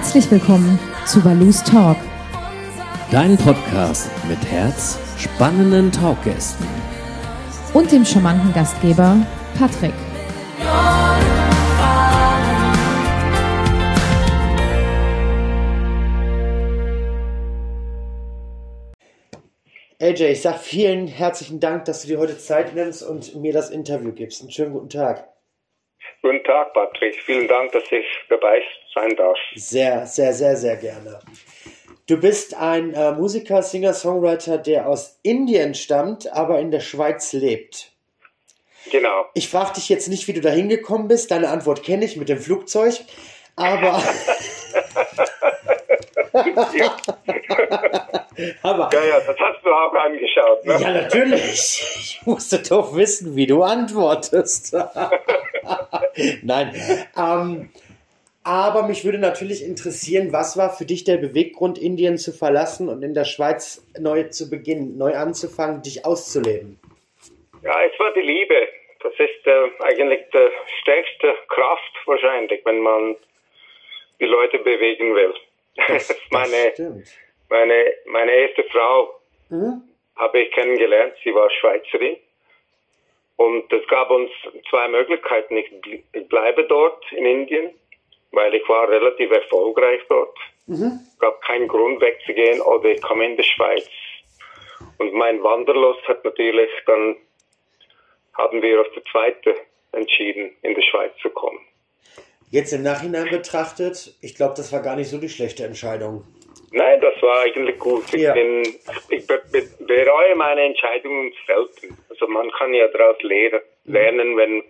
Herzlich willkommen zu Balus Talk. Dein Podcast mit Herz, spannenden Talkgästen und dem charmanten Gastgeber Patrick. AJ, ich sag vielen herzlichen Dank, dass du dir heute Zeit nimmst und mir das Interview gibst. Einen schönen guten Tag. Guten Tag, Patrick. Vielen Dank, dass ich dabei sein darf. Sehr, sehr, sehr, sehr gerne. Du bist ein äh, Musiker, Singer, Songwriter, der aus Indien stammt, aber in der Schweiz lebt. Genau. Ich frage dich jetzt nicht, wie du da hingekommen bist. Deine Antwort kenne ich mit dem Flugzeug. Aber. ja. Aber, ja, ja, das hast du auch angeschaut. Ne? Ja, natürlich. Ich musste doch wissen, wie du antwortest. Nein. Ähm, aber mich würde natürlich interessieren, was war für dich der Beweggrund, Indien zu verlassen und in der Schweiz neu zu beginnen, neu anzufangen, dich auszuleben? Ja, es war die Liebe. Das ist äh, eigentlich die stärkste Kraft wahrscheinlich, wenn man die Leute bewegen will. Das, das meine, stimmt. Meine, meine erste Frau mhm. habe ich kennengelernt. Sie war Schweizerin. Und es gab uns zwei Möglichkeiten. Ich, ich bleibe dort in Indien, weil ich war relativ erfolgreich dort. Mhm. Es gab keinen Grund wegzugehen oder ich komme in die Schweiz. Und mein Wanderlust hat natürlich dann, haben wir auf die zweite entschieden, in die Schweiz zu kommen. Jetzt im Nachhinein betrachtet, ich glaube, das war gar nicht so die schlechte Entscheidung. Nein, das war eigentlich gut. Ich, ja. bin, ich be be bereue meine Entscheidungen selten. Also man kann ja daraus mhm. lernen, wenn,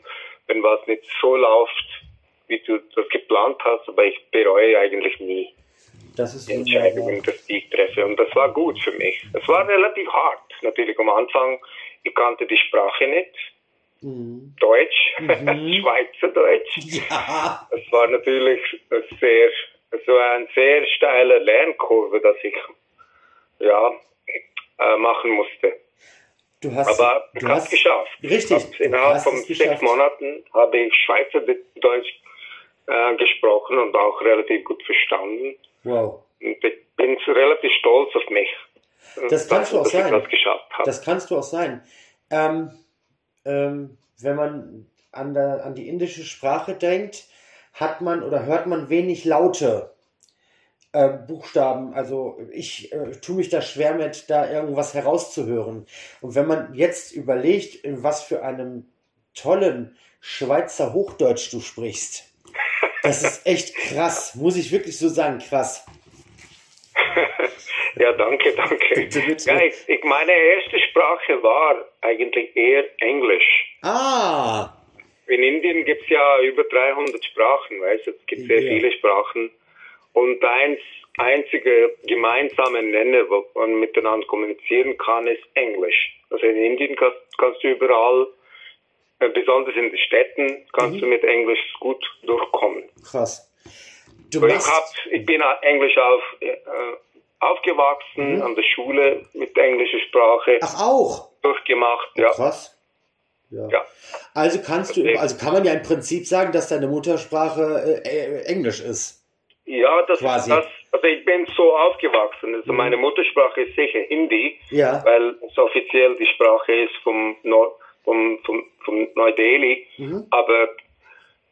wenn was nicht so läuft, wie du das geplant hast, aber ich bereue eigentlich nie die Entscheidungen, die ich treffe. Und das war gut für mich. Es war relativ hart. Natürlich am Anfang, ich kannte die Sprache nicht. Mhm. Deutsch, mhm. Schweizerdeutsch. Ja. Das war natürlich sehr es war eine sehr steile Lernkurve, dass ich ja äh, machen musste. Du hast, Aber ich habe es geschafft. Richtig. Innerhalb von sechs Monaten habe ich Schweizerdeutsch äh, gesprochen und auch relativ gut verstanden. Wow. Und ich bin relativ stolz auf mich. Das kannst dass, du auch sein. Das, das kannst du auch sein. Ähm, ähm, wenn man an, der, an die indische Sprache denkt, hat man oder hört man wenig laute äh, Buchstaben. Also ich äh, tue mich da schwer mit, da irgendwas herauszuhören. Und wenn man jetzt überlegt, in was für einem tollen Schweizer Hochdeutsch du sprichst, das ist echt krass, muss ich wirklich so sagen, krass. ja, danke, danke. Bitte, bitte. Ja, ich, ich, meine erste Sprache war eigentlich eher Englisch. Ah, in Indien gibt es ja über 300 Sprachen, weißt du, es gibt sehr ja. viele Sprachen. Und eins, einzige gemeinsame Nenner, wo man miteinander kommunizieren kann, ist Englisch. Also in Indien kannst, kannst du überall, besonders in den Städten, kannst mhm. du mit Englisch gut durchkommen. Krass. Du ich, hab, ich bin Englisch auf, äh, aufgewachsen, mhm. an der Schule mit englischer Sprache. Ach auch? Durchgemacht, oh, ja. Krass. Ja. ja. Also kannst du, also kann man ja im Prinzip sagen, dass deine Muttersprache äh, Englisch ist. Ja, das, Quasi. das, also ich bin so aufgewachsen. Also mhm. meine Muttersprache ist sicher Hindi, ja. weil es offiziell die Sprache ist vom, Nord, vom, vom, vom Neu-Delhi. Mhm. Aber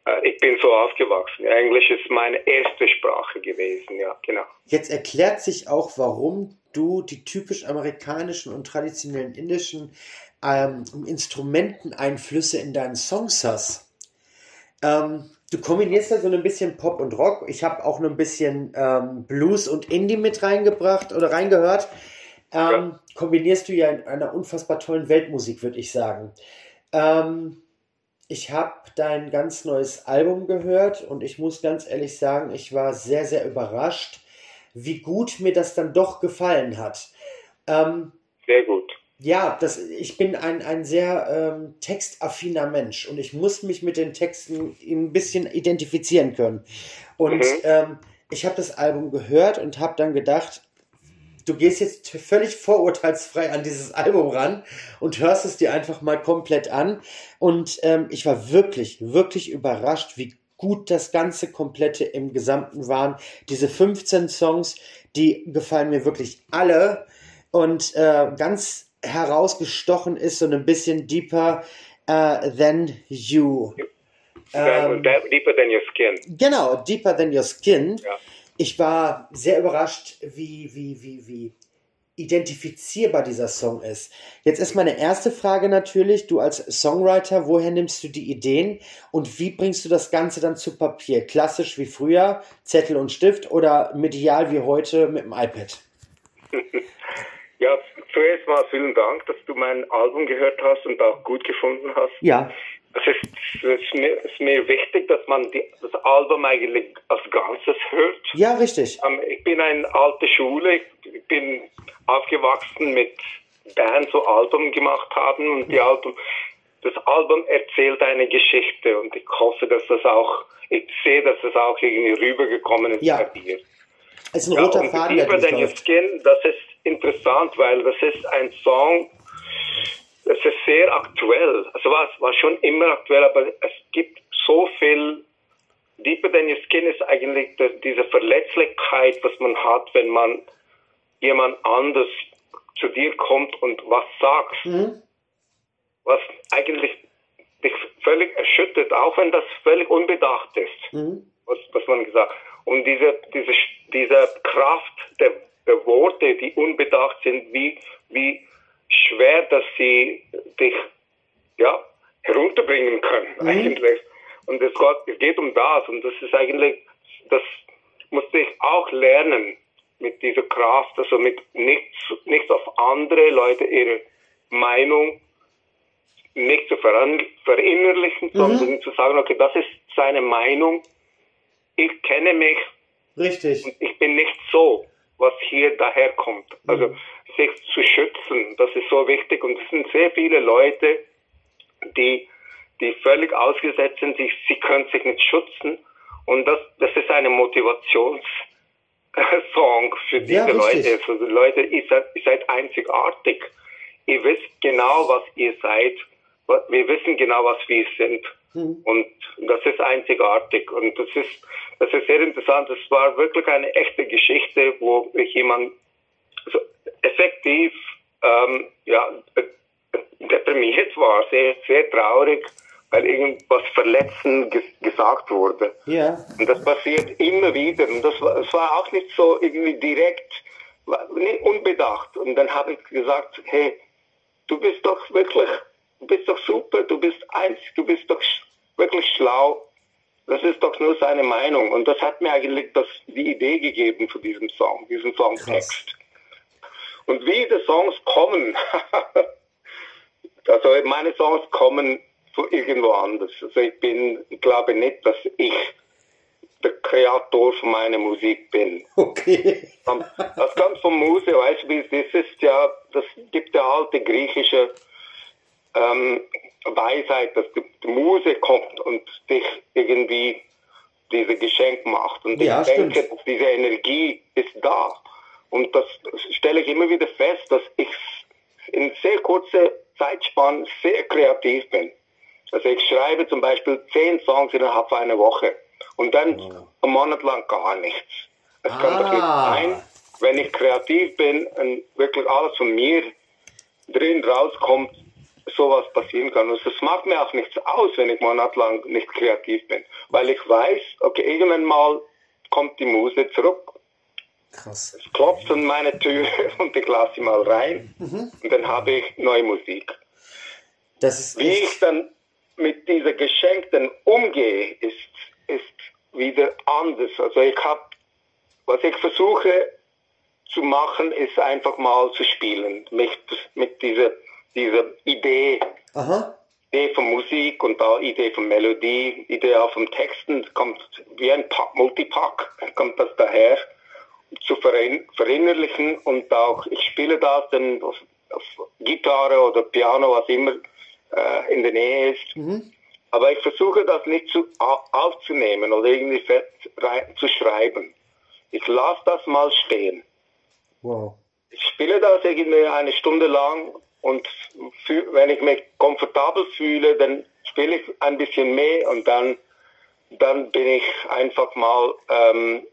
äh, ich bin so aufgewachsen. Englisch ist meine erste Sprache gewesen, ja, genau. Jetzt erklärt sich auch, warum du die typisch amerikanischen und traditionellen indischen ähm, Instrumenteneinflüsse in deinen Songs hast. Ähm, du kombinierst da so ein bisschen Pop und Rock. Ich habe auch noch ein bisschen ähm, Blues und Indie mit reingebracht oder reingehört. Ähm, ja. Kombinierst du ja in einer unfassbar tollen Weltmusik, würde ich sagen. Ähm, ich habe dein ganz neues Album gehört und ich muss ganz ehrlich sagen, ich war sehr, sehr überrascht, wie gut mir das dann doch gefallen hat. Ähm, sehr gut ja, das, ich bin ein, ein sehr ähm, textaffiner Mensch und ich muss mich mit den Texten ein bisschen identifizieren können. Und mhm. ähm, ich habe das Album gehört und habe dann gedacht, du gehst jetzt völlig vorurteilsfrei an dieses Album ran und hörst es dir einfach mal komplett an. Und ähm, ich war wirklich, wirklich überrascht, wie gut das ganze komplette im Gesamten waren. Diese 15 Songs, die gefallen mir wirklich alle. Und äh, ganz herausgestochen ist so ein bisschen deeper uh, than you. Ähm, deeper than your skin. Genau, deeper than your skin. Ja. Ich war sehr überrascht, wie, wie, wie, wie identifizierbar dieser Song ist. Jetzt ist meine erste Frage natürlich, du als Songwriter, woher nimmst du die Ideen und wie bringst du das Ganze dann zu Papier? Klassisch wie früher, Zettel und Stift oder medial wie heute mit dem iPad? Ja, zuerst mal vielen Dank, dass du mein Album gehört hast und auch gut gefunden hast. Ja. Es ist, es ist, mir, ist mir wichtig, dass man die, das Album eigentlich als Ganzes hört. Ja, richtig. Ähm, ich bin eine alte Schule, ich bin aufgewachsen mit Bands, so Alben gemacht haben und die Album, das Album erzählt eine Geschichte und ich hoffe, dass das auch, ich sehe, dass das auch irgendwie rübergekommen ist ja. bei dir. Es ist ein roter ja, Faden, Your Skin, das ist interessant, weil das ist ein Song, es ist sehr aktuell. Also war, war schon immer aktuell, aber es gibt so viel. Deeper Than Your Skin ist eigentlich diese Verletzlichkeit, was man hat, wenn man jemand anders zu dir kommt und was sagt. Mhm. Was eigentlich dich völlig erschüttert, auch wenn das völlig unbedacht ist, mhm. was, was man gesagt Und diese, diese, diese Kraft der, der Worte, die unbedacht sind, wie, wie schwer, dass sie dich ja, herunterbringen können, mhm. eigentlich. Und es geht, es geht um das. Und das ist eigentlich, das musste ich auch lernen mit dieser Kraft, also mit nichts, nichts auf andere Leute ihre Meinung nicht zu verinnerlichen, mhm. sondern zu sagen, okay, das ist seine Meinung. Ich kenne mich. Richtig. Und ich bin nicht so, was hier daherkommt. Also, mhm sich zu schützen. Das ist so wichtig. Und es sind sehr viele Leute, die, die völlig ausgesetzt sind. Sie, sie können sich nicht schützen. Und das, das ist eine Motivations- Song für diese ja, Leute. Für die Leute, ihr seid, ihr seid einzigartig. Ihr wisst genau, was ihr seid. Wir wissen genau, was wir sind. Mhm. Und das ist einzigartig. Und das ist, das ist sehr interessant. Das war wirklich eine echte Geschichte, wo ich jemand also effektiv ähm, ja, deprimiert war, sehr, sehr traurig, weil irgendwas verletzend ges gesagt wurde. Ja. Und das passiert immer wieder. Und das war, das war auch nicht so irgendwie direkt, nicht unbedacht. Und dann habe ich gesagt, hey, du bist doch wirklich, du bist doch super, du bist eins, du bist doch wirklich schlau. Das ist doch nur seine Meinung. Und das hat mir eigentlich das, die Idee gegeben für diesen Song, diesen Songtext. Krass. Und wie die Songs kommen, also meine Songs kommen von irgendwo anders. Also ich bin, ich glaube nicht, dass ich der Kreator von meiner Musik bin. Okay. Das kommt vom Muse, weißt du, das ist ja, das gibt ja alte griechische ähm, Weisheit, dass die, Muse kommt und dich irgendwie diese Geschenk macht. Und ja, ich denke, stimmt. diese Energie ist da. Und das stelle ich immer wieder fest, dass ich in sehr kurzer Zeitspanne sehr kreativ bin. Also ich schreibe zum Beispiel zehn Songs innerhalb einer Woche und dann oh. einen Monat lang gar nichts. Es ah. kann doch nicht ah. sein, wenn ich kreativ bin und wirklich alles von mir drin rauskommt, sowas passieren kann. Und es macht mir auch nichts aus, wenn ich monatelang nicht kreativ bin. Weil ich weiß, okay, irgendwann mal kommt die Muse zurück Krass. Es klopft an meine Tür und ich lasse sie mal rein mhm. und dann habe ich neue Musik. Wie ich dann mit dieser Geschenkten umgehe, ist, ist wieder anders. Also ich habe, was ich versuche zu machen, ist einfach mal zu spielen. Mit, mit dieser, dieser Idee. Aha. Idee von Musik und da Idee von Melodie, Idee auch vom Texten, kommt wie ein Multipack, kommt das daher zu verinnerlichen und auch, ich spiele das dann auf, auf Gitarre oder Piano, was immer äh, in der Nähe ist. Mhm. Aber ich versuche das nicht zu, aufzunehmen oder irgendwie rein, zu schreiben. Ich lasse das mal stehen. Wow. Ich spiele das irgendwie eine Stunde lang und wenn ich mich komfortabel fühle, dann spiele ich ein bisschen mehr und dann dann bin ich einfach mal ähm,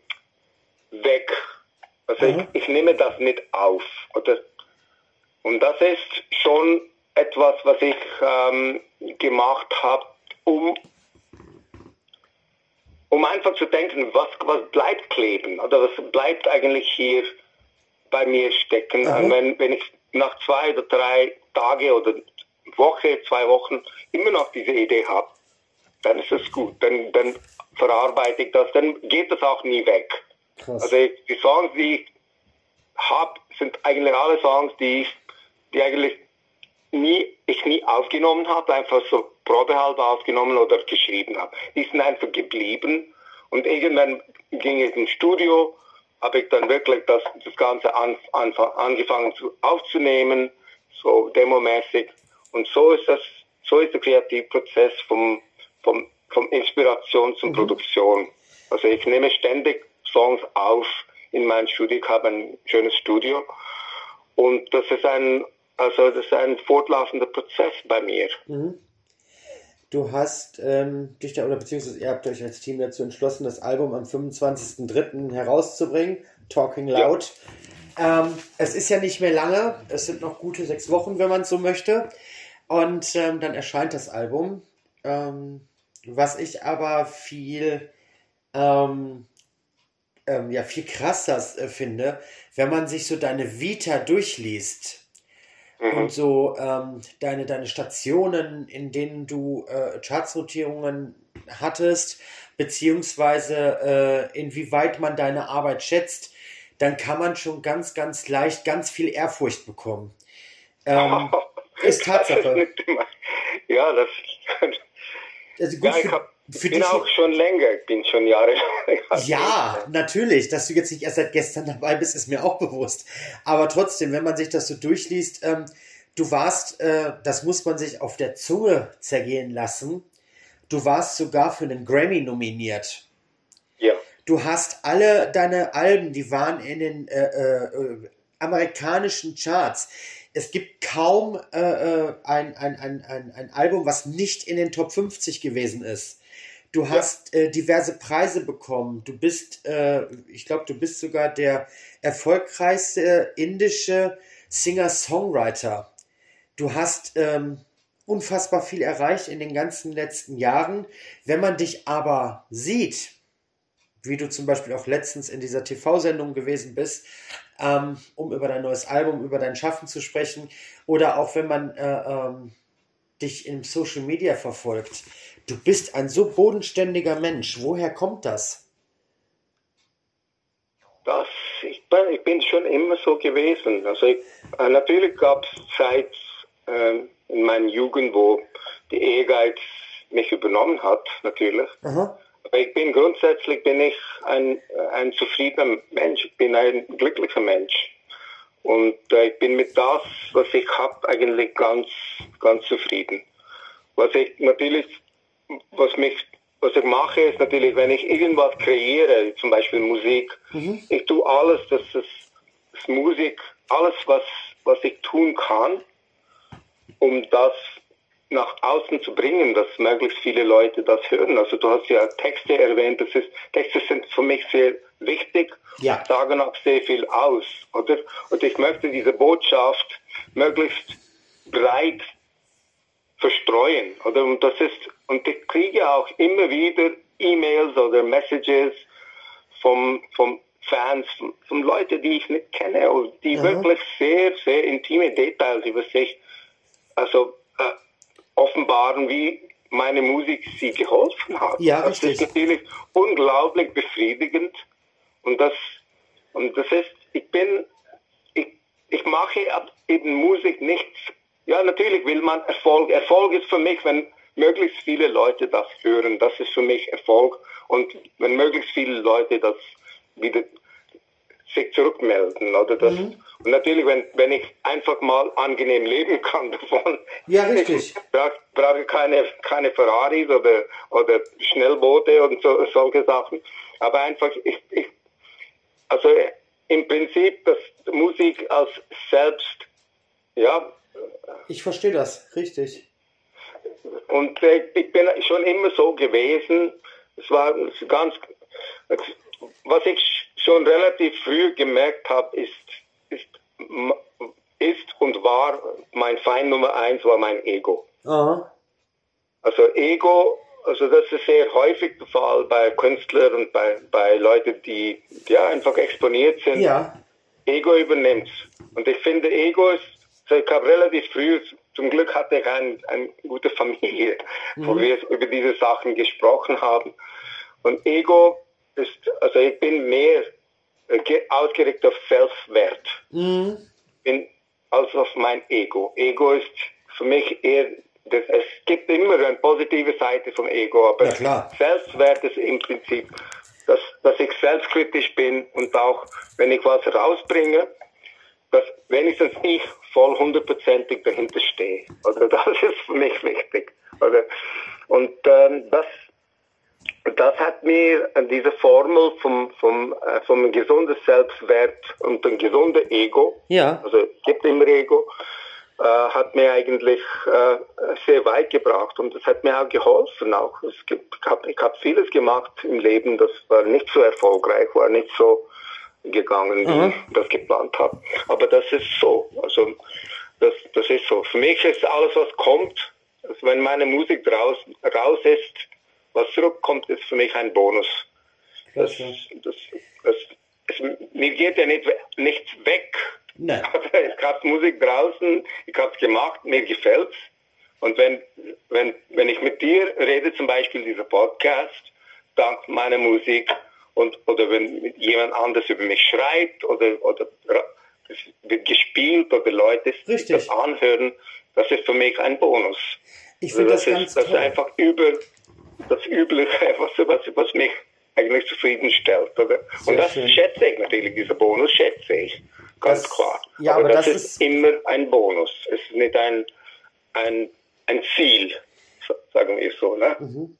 weg. Also mhm. ich, ich nehme das nicht auf. Oder? Und das ist schon etwas, was ich ähm, gemacht habe, um, um einfach zu denken, was, was bleibt kleben oder was bleibt eigentlich hier bei mir stecken. Mhm. Wenn, wenn ich nach zwei oder drei Tage oder Woche, zwei Wochen immer noch diese Idee habe, dann ist es gut. Dann, dann verarbeite ich das, dann geht das auch nie weg. Krass. Also die Songs, die ich habe, sind eigentlich alle Songs, die ich, die eigentlich nie, ich nie aufgenommen habe, einfach so probehalber aufgenommen oder geschrieben habe. Die sind einfach geblieben und irgendwann ging ich ins Studio, habe ich dann wirklich das, das Ganze an, an, angefangen zu, aufzunehmen, so demomäßig. Und so ist das, so ist der Kreativprozess vom, vom, vom Inspiration zur mhm. Produktion. Also ich nehme ständig Songs auf in mein Studio. Ich habe ein schönes Studio. Und das ist ein, also das ist ein fortlaufender Prozess bei mir. Mhm. Du hast ähm, dich da, oder beziehungsweise ihr habt euch als Team dazu entschlossen, das Album am 25.03. herauszubringen, Talking Loud. Ja. Ähm, es ist ja nicht mehr lange, es sind noch gute sechs Wochen, wenn man so möchte. Und ähm, dann erscheint das Album. Ähm, was ich aber viel ähm, ähm, ja viel krasser äh, finde, wenn man sich so deine Vita durchliest mhm. und so ähm, deine, deine Stationen, in denen du äh, Chartsrotierungen hattest, beziehungsweise äh, inwieweit man deine Arbeit schätzt, dann kann man schon ganz, ganz leicht ganz viel Ehrfurcht bekommen. Ähm, oh, ist Tatsache. ja, das. Also gut, ja, ich habe für bin auch schon länger, ich bin schon Jahre Ja, natürlich. Dass du jetzt nicht erst seit gestern dabei bist, ist mir auch bewusst. Aber trotzdem, wenn man sich das so durchliest, ähm, du warst, äh, das muss man sich auf der Zunge zergehen lassen, du warst sogar für einen Grammy nominiert. Ja. Du hast alle deine Alben, die waren in den äh, äh, amerikanischen Charts. Es gibt kaum äh, äh, ein, ein, ein, ein, ein Album, was nicht in den Top 50 gewesen ist. Du hast ja. äh, diverse Preise bekommen. Du bist, äh, ich glaube, du bist sogar der erfolgreichste indische Singer-Songwriter. Du hast ähm, unfassbar viel erreicht in den ganzen letzten Jahren. Wenn man dich aber sieht, wie du zum Beispiel auch letztens in dieser TV-Sendung gewesen bist, ähm, um über dein neues Album, über dein Schaffen zu sprechen, oder auch wenn man äh, ähm, dich im Social Media verfolgt, Du bist ein so bodenständiger Mensch. Woher kommt das? Das, ich, bin, ich bin schon immer so gewesen. Also ich, äh, natürlich gab es Zeit äh, in meiner Jugend, wo die Ehrgeiz mich übernommen hat, natürlich. Aha. Aber ich bin grundsätzlich bin ich ein, ein zufriedener Mensch. Ich bin ein glücklicher Mensch. Und äh, ich bin mit das, was ich habe, eigentlich ganz, ganz zufrieden. Was ich natürlich was mich was ich mache, ist natürlich, wenn ich irgendwas kreiere, zum Beispiel Musik, mhm. ich tue alles, dass es das Musik, alles, was, was ich tun kann, um das nach außen zu bringen, dass möglichst viele Leute das hören. Also du hast ja Texte erwähnt, das ist, Texte sind für mich sehr wichtig, ja. sagen auch sehr viel aus, oder? Und ich möchte diese Botschaft möglichst breit verstreuen, oder? Und das ist und ich kriege auch immer wieder E-Mails oder Messages vom, vom Fans, von, Leuten, die ich nicht kenne, und die mhm. wirklich sehr, sehr intime Details über sich also, äh, offenbaren, wie meine Musik sie geholfen hat. Ja, das richtig. ist natürlich unglaublich befriedigend. Und das, und das ist, ich bin, ich, ich mache eben Musik nichts. Ja, natürlich will man Erfolg. Erfolg ist für mich, wenn möglichst viele Leute das hören. Das ist für mich Erfolg. Und wenn möglichst viele Leute das wieder sich zurückmelden, oder das, mhm. und natürlich, wenn, wenn ich einfach mal angenehm leben kann davon, ja, richtig. ich brauche brauch keine, keine Ferraris oder, oder Schnellboote und so, solche Sachen, aber einfach, ich, ich, also im Prinzip, das Musik als selbst, ja. Ich verstehe das, richtig. Und äh, ich bin schon immer so gewesen, es war ganz, was ich schon relativ früh gemerkt habe, ist, ist, ist und war mein Feind Nummer eins war mein Ego. Aha. Also Ego, also das ist sehr häufig der Fall bei Künstlern und bei, bei Leuten, die ja einfach exponiert sind. Ja. Ego übernimmt. Und ich finde, Ego ist, also ich habe relativ früh, zum Glück hatte ich eine, eine gute Familie, mhm. wo wir über diese Sachen gesprochen haben. Und Ego ist, also ich bin mehr äh, ausgerichtet auf Selbstwert mhm. bin, als auf mein Ego. Ego ist für mich eher, das, es gibt immer eine positive Seite vom Ego, aber ja, Selbstwert ist im Prinzip, dass, dass ich selbstkritisch bin und auch, wenn ich was rausbringe, dass wenigstens ich voll hundertprozentig dahinter stehe. Also das ist für mich wichtig. Oder? Und ähm, das das hat mir diese Formel vom, vom, äh, vom gesunden Selbstwert und dem gesunden Ego, ja. also es gibt immer Ego, äh, hat mir eigentlich äh, sehr weit gebracht und das hat mir auch geholfen. Auch. Es gibt, ich habe ich hab vieles gemacht im Leben, das war nicht so erfolgreich, war nicht so gegangen, wie mhm. ich das geplant habe. Aber das ist so. Also das, das ist so. Für mich ist alles, was kommt, also wenn meine Musik raus, raus ist, was zurückkommt, ist für mich ein Bonus. Das, das, das, es, mir geht ja nicht, nichts weg. Nein. ich habe Musik draußen, ich habe es gemacht, mir gefällt's. Und wenn, wenn, wenn ich mit dir rede, zum Beispiel dieser Podcast, dank meiner Musik, und, oder wenn jemand anders über mich schreibt, oder, oder es wird gespielt, oder Leute Richtig. das anhören, das ist für mich ein Bonus. Ich finde also das, das, ist, das ist einfach über, das Übliche, was, was, was mich eigentlich zufriedenstellt. Oder? Und das schön. schätze ich natürlich, dieser Bonus schätze ich, ganz das, klar. Ja, aber, aber das, das, ist immer ein Bonus. Es ist nicht ein, ein, ein Ziel, sagen wir so. Ne? Mhm.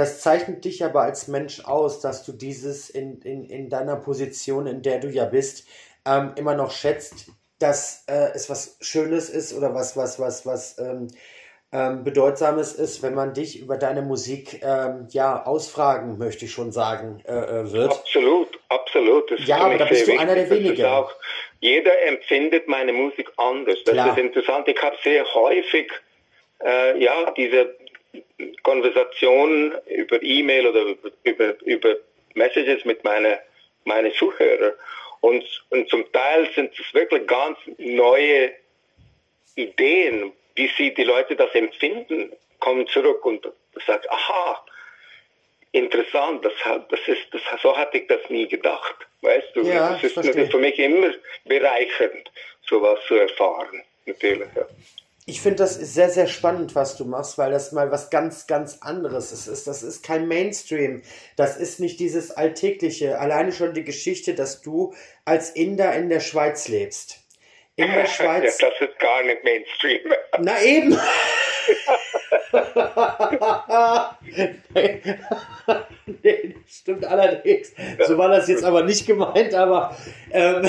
Das zeichnet dich aber als Mensch aus, dass du dieses in, in, in deiner Position, in der du ja bist, ähm, immer noch schätzt, dass äh, es was Schönes ist oder was, was, was, was ähm, ähm, Bedeutsames ist, wenn man dich über deine Musik ähm, ja ausfragen, möchte ich schon sagen, äh, äh wird. Absolut, absolut. Das ja, aber da bist du einer der wenigen. Jeder empfindet meine Musik anders. Das Klar. ist interessant. Ich habe sehr häufig äh, ja diese Konversationen über E-Mail oder über, über, Messages mit meinen meine Zuhörern. Und, und zum Teil sind es wirklich ganz neue Ideen, wie sie die Leute das empfinden, kommen zurück und sagen, aha, interessant, das, das ist, das, so hatte ich das nie gedacht. Weißt du, ja, das ist natürlich für mich immer bereichernd, sowas zu erfahren, natürlich. Ja. Ich finde das sehr, sehr spannend, was du machst, weil das mal was ganz, ganz anderes ist. Das ist kein Mainstream. Das ist nicht dieses Alltägliche. Alleine schon die Geschichte, dass du als Inder in der Schweiz lebst in der Schweiz. Ja, das ist gar nicht Mainstream. Na eben. nee, stimmt allerdings. So war das jetzt aber nicht gemeint, aber ähm,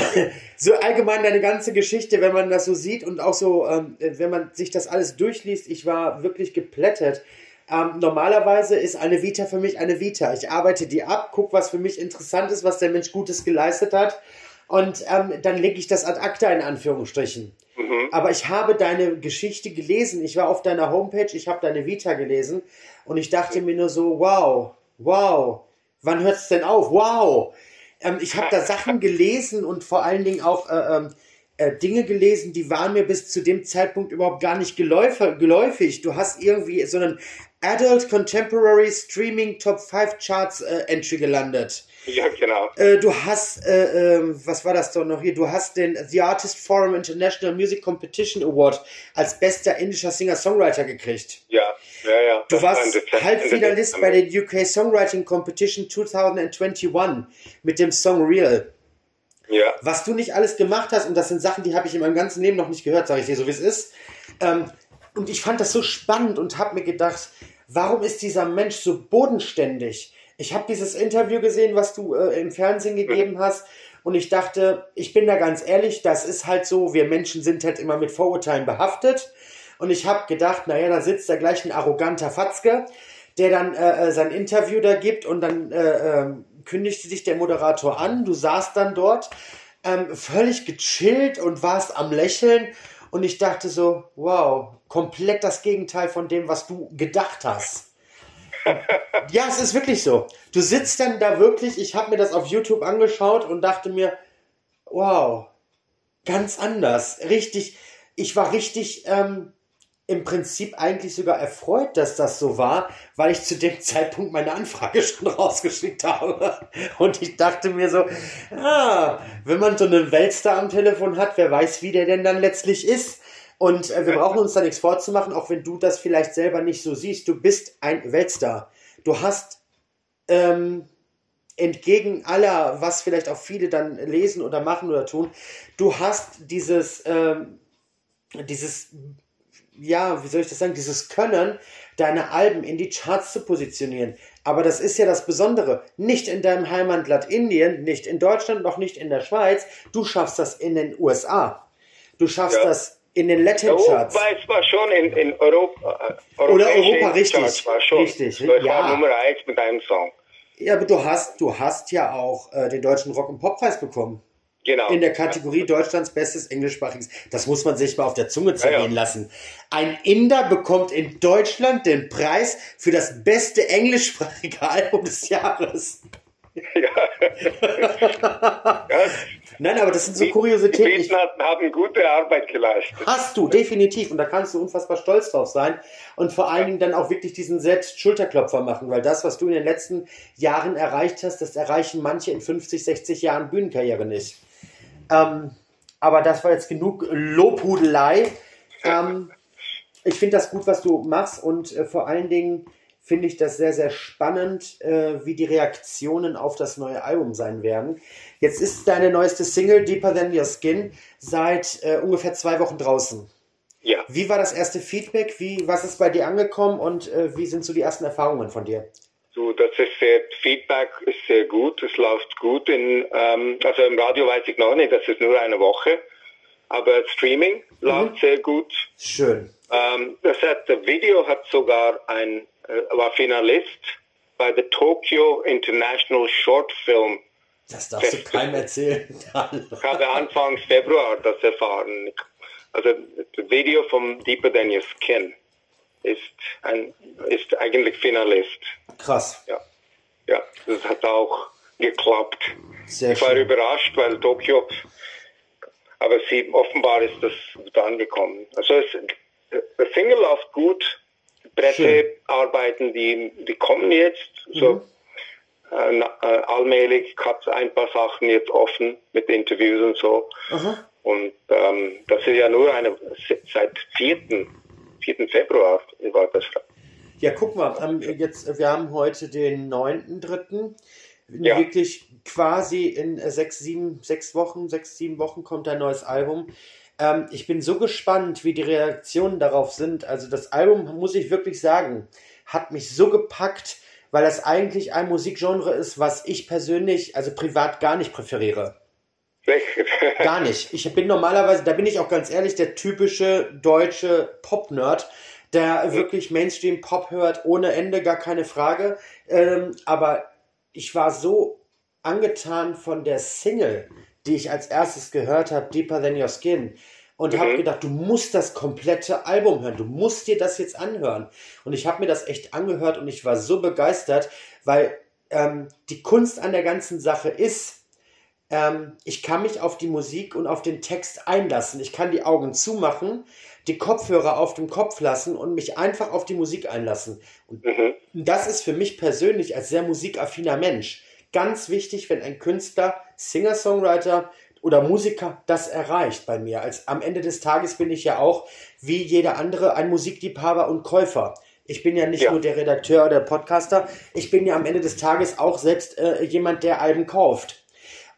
so allgemein deine ganze Geschichte, wenn man das so sieht und auch so, ähm, wenn man sich das alles durchliest, ich war wirklich geplättet. Ähm, normalerweise ist eine Vita für mich eine Vita. Ich arbeite die ab, gucke, was für mich interessant ist, was der Mensch Gutes geleistet hat und ähm, dann lege ich das ad acta in Anführungsstrichen. Mhm. Aber ich habe deine Geschichte gelesen. Ich war auf deiner Homepage, ich habe deine Vita gelesen und ich dachte mir nur so, wow, wow, wann hört es denn auf? Wow. Ähm, ich habe da Sachen gelesen und vor allen Dingen auch äh, ähm, äh, Dinge gelesen, die waren mir bis zu dem Zeitpunkt überhaupt gar nicht geläufig. Du hast irgendwie so einen Adult Contemporary Streaming Top 5 Charts äh, Entry gelandet. Ja, genau. Äh, du hast, äh, äh, was war das doch noch hier? Du hast den The Artist Forum International Music Competition Award als bester indischer Singer-Songwriter gekriegt. Ja, ja, ja. Du warst Halbfinalist bei der UK Songwriting Competition 2021 mit dem Song Real. Ja. Was du nicht alles gemacht hast, und das sind Sachen, die habe ich in meinem ganzen Leben noch nicht gehört, sage ich dir so, wie es ist. Ähm, und ich fand das so spannend und habe mir gedacht, warum ist dieser Mensch so bodenständig? Ich habe dieses Interview gesehen, was du äh, im Fernsehen gegeben hast. Und ich dachte, ich bin da ganz ehrlich, das ist halt so, wir Menschen sind halt immer mit Vorurteilen behaftet. Und ich habe gedacht, naja, da sitzt da gleich ein arroganter Fatzke, der dann äh, äh, sein Interview da gibt und dann äh, äh, kündigte sich der Moderator an. Du saßt dann dort ähm, völlig gechillt und warst am Lächeln und ich dachte so, wow, komplett das Gegenteil von dem, was du gedacht hast. Ja, es ist wirklich so. Du sitzt dann da wirklich, ich habe mir das auf YouTube angeschaut und dachte mir, wow, ganz anders. Richtig, ich war richtig ähm, im Prinzip eigentlich sogar erfreut, dass das so war, weil ich zu dem Zeitpunkt meine Anfrage schon rausgeschickt habe. Und ich dachte mir so, ah, wenn man so einen Weltstar am Telefon hat, wer weiß, wie der denn dann letztlich ist. Und äh, wir brauchen uns da nichts vorzumachen, auch wenn du das vielleicht selber nicht so siehst. Du bist ein Weltstar. Du hast ähm, entgegen aller, was vielleicht auch viele dann lesen oder machen oder tun, du hast dieses, ähm, dieses ja, wie soll ich das sagen, dieses Können, deine Alben in die Charts zu positionieren. Aber das ist ja das Besondere. Nicht in deinem Heimatland Indien, nicht in Deutschland, noch nicht in der Schweiz. Du schaffst das in den USA. Du schaffst ja. das in den Latin Charts. Europa, es war schon in, in Europa. Äh, Oder Europa, richtig. Charts war schon. Richtig, so, ja. war Nummer eins mit einem Song. Ja, aber du hast, du hast ja auch äh, den deutschen Rock- und Poppreis bekommen. Genau. In der Kategorie Deutschlands bestes englischsprachiges. Das muss man sich mal auf der Zunge zergehen ja, ja. lassen. Ein Inder bekommt in Deutschland den Preis für das beste englischsprachige Album des Jahres. Ja. Nein, aber das sind so Kuriositäten. Die Briten haben gute Arbeit geleistet. Hast du, definitiv. Und da kannst du unfassbar stolz drauf sein. Und vor allen Dingen dann auch wirklich diesen Selbst-Schulterklopfer machen. Weil das, was du in den letzten Jahren erreicht hast, das erreichen manche in 50, 60 Jahren Bühnenkarriere nicht. Ähm, aber das war jetzt genug Lobhudelei. Ähm, ich finde das gut, was du machst und äh, vor allen Dingen finde ich das sehr, sehr spannend, äh, wie die Reaktionen auf das neue Album sein werden. Jetzt ist deine neueste Single Deeper Than Your Skin seit äh, ungefähr zwei Wochen draußen. Ja. Wie war das erste Feedback? Wie, was ist bei dir angekommen und äh, wie sind so die ersten Erfahrungen von dir? So, das ist sehr, Feedback ist sehr gut, es läuft gut. In, ähm, also im Radio weiß ich noch nicht, das ist nur eine Woche. Aber Streaming mhm. läuft sehr gut. Schön. Ähm, das hat, Video hat sogar ein, äh, war Finalist bei der Tokyo International Short Film. Das darfst Festival. du keinem erzählen. ich habe Anfang Februar das erfahren. Also das Video vom Deeper Than Your Skin ist, ein, ist eigentlich Finalist. Krass. Ja. ja, das hat auch geklappt. Sehr ich war schön. überrascht, weil Tokio, aber sie, offenbar ist das gut angekommen. Also es, der Single läuft gut, Pressearbeiten, die, die kommen jetzt, so mhm. äh, äh, allmählich hat es ein paar Sachen jetzt offen mit Interviews und so. Aha. Und ähm, das ist ja nur eine seit 4. 4. Februar war das. Ja, guck mal, jetzt, wir haben heute den 9.3. Ja. Wirklich quasi in sechs, sieben, sechs Wochen, sechs, sieben Wochen kommt ein neues Album. Ähm, ich bin so gespannt, wie die Reaktionen darauf sind. Also das Album, muss ich wirklich sagen, hat mich so gepackt, weil das eigentlich ein Musikgenre ist, was ich persönlich, also privat gar nicht präferiere. Gar nicht. Ich bin normalerweise, da bin ich auch ganz ehrlich, der typische deutsche Pop-Nerd, der wirklich Mainstream-Pop hört, ohne Ende, gar keine Frage. Ähm, aber ich war so angetan von der Single, die ich als erstes gehört habe, Deeper Than Your Skin. Und mhm. habe gedacht, du musst das komplette Album hören, du musst dir das jetzt anhören. Und ich habe mir das echt angehört und ich war so begeistert, weil ähm, die Kunst an der ganzen Sache ist, ähm, ich kann mich auf die Musik und auf den Text einlassen. Ich kann die Augen zumachen, die Kopfhörer auf dem Kopf lassen und mich einfach auf die Musik einlassen. Und mhm. das ist für mich persönlich als sehr musikaffiner Mensch ganz wichtig, wenn ein Künstler, Singer-Songwriter oder Musiker das erreicht bei mir. Als am Ende des Tages bin ich ja auch wie jeder andere ein Musikliebhaber und Käufer. Ich bin ja nicht ja. nur der Redakteur oder der Podcaster, ich bin ja am Ende des Tages auch selbst äh, jemand, der Alben kauft.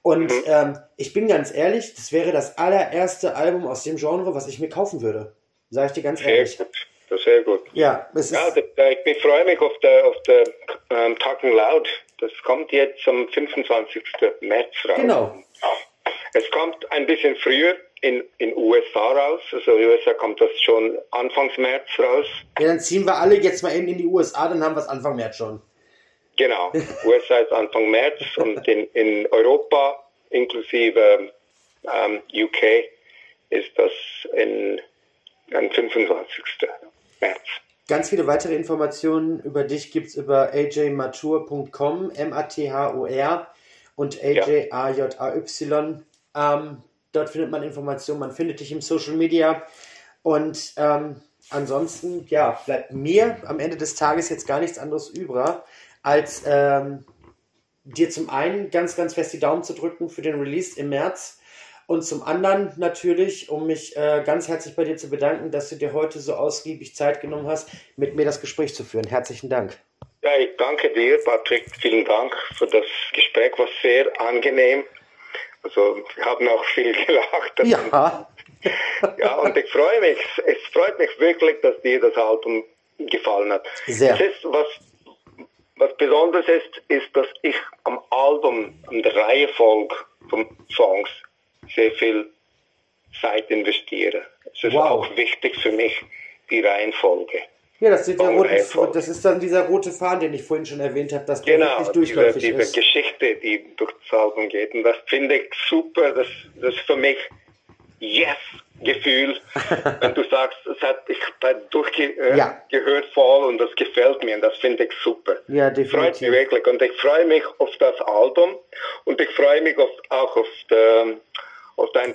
Und mhm. ähm, ich bin ganz ehrlich, das wäre das allererste Album aus dem Genre, was ich mir kaufen würde. Sag ich dir ganz sehr ehrlich. Gut. Das ist sehr gut. Ja, es ja ist ich freue mich auf der, auf der ähm, Talking Loud. Das kommt jetzt am 25. März raus. Genau. Es kommt ein bisschen früher in in USA raus. Also in USA kommt das schon Anfangs März raus. Ja, dann ziehen wir alle jetzt mal in, in die USA, dann haben wir es Anfang März schon. Genau, USA ist Anfang März und in, in Europa inklusive ähm, UK ist das in, am 25. März. Ganz viele weitere Informationen über dich gibt es über ajmatur.com, M-A-T-H-O-R und A-J-A-Y. Ähm, dort findet man Informationen, man findet dich im Social Media und ähm, ansonsten, ja, bleibt mir am Ende des Tages jetzt gar nichts anderes übrig, als ähm, dir zum einen ganz, ganz fest die Daumen zu drücken für den Release im März und zum anderen natürlich, um mich äh, ganz herzlich bei dir zu bedanken, dass du dir heute so ausgiebig Zeit genommen hast, mit mir das Gespräch zu führen. Herzlichen Dank. Ja, ich danke dir, Patrick. Vielen Dank für das Gespräch, war sehr angenehm. Also, wir haben auch viel gelacht. Ja. ja, und ich freue mich. Es freut mich wirklich, dass dir das Album gefallen hat. Sehr. Es ist was, was Besonderes ist, ist, dass ich am Album, an der Reihenfolge von Songs sehr viel Zeit investiere. Es ist wow. auch wichtig für mich, die Reihenfolge. Ja, das, rote, das, ist dann dieser rote Faden, den ich vorhin schon erwähnt habe, dass der genau, wirklich durchläufig diese, diese ist. Geschichte, die durch das Album geht. Und das finde ich super. Das, das ist für mich Yes-Gefühl, wenn du sagst, es hat ich durchgehört äh, ja. voll und das gefällt mir. Und das finde ich super. Ja, definitiv. Freut mich wirklich. Und ich freue mich auf das Album und ich freue mich auf, auch auf, der, auf dein